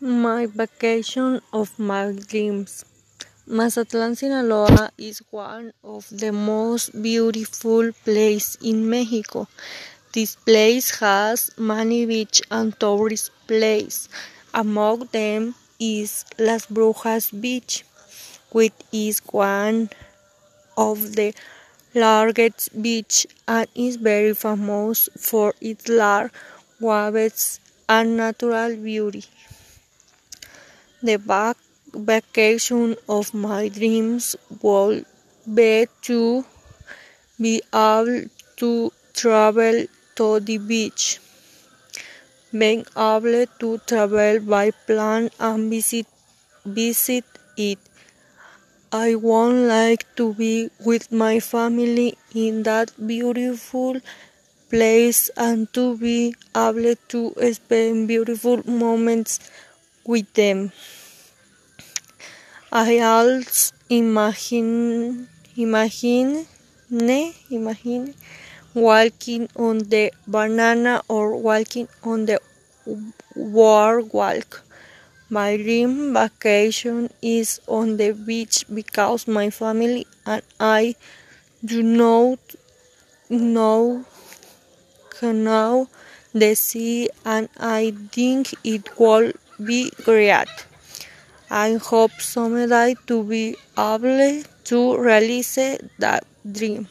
My vacation of my dreams. Mazatlan, Sinaloa is one of the most beautiful places in Mexico. This place has many beach and tourist places. Among them is Las Brujas Beach, which is one of the largest beach and is very famous for its large waves and natural beauty. The back vacation of my dreams would be to be able to travel to the beach, being able to travel by plane and visit visit it. I would like to be with my family in that beautiful place and to be able to spend beautiful moments with them. I also imagine imagine imagine walking on the banana or walking on the boardwalk. My dream vacation is on the beach because my family and I do not know the sea and I think it will be great. I hope someday to be able to realize that dream.